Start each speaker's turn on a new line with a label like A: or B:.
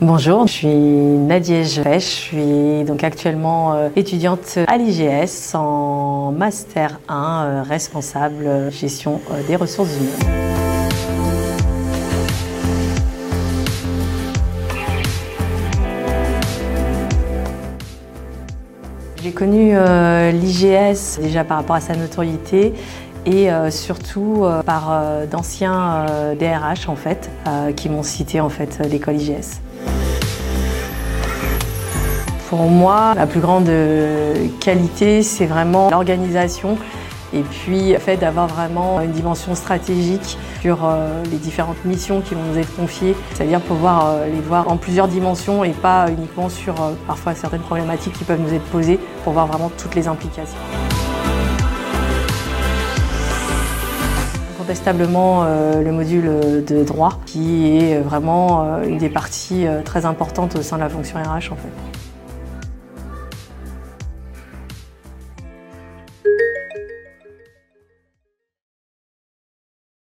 A: Bonjour, je suis Nadège Fesch, je suis donc actuellement euh, étudiante à l'IGS en Master 1 euh, responsable gestion euh, des ressources humaines. J'ai connu l'IGS déjà par rapport à sa notoriété et surtout par d'anciens DRH en fait qui m'ont cité en fait l'école IGS. Pour moi, la plus grande qualité, c'est vraiment l'organisation et puis le fait d'avoir vraiment une dimension stratégique sur euh, les différentes missions qui vont nous être confiées, c'est-à-dire pouvoir euh, les voir en plusieurs dimensions et pas uniquement sur euh, parfois certaines problématiques qui peuvent nous être posées pour voir vraiment toutes les implications. Incontestablement le module de droit qui est vraiment une des parties très importantes au sein de la fonction RH en fait.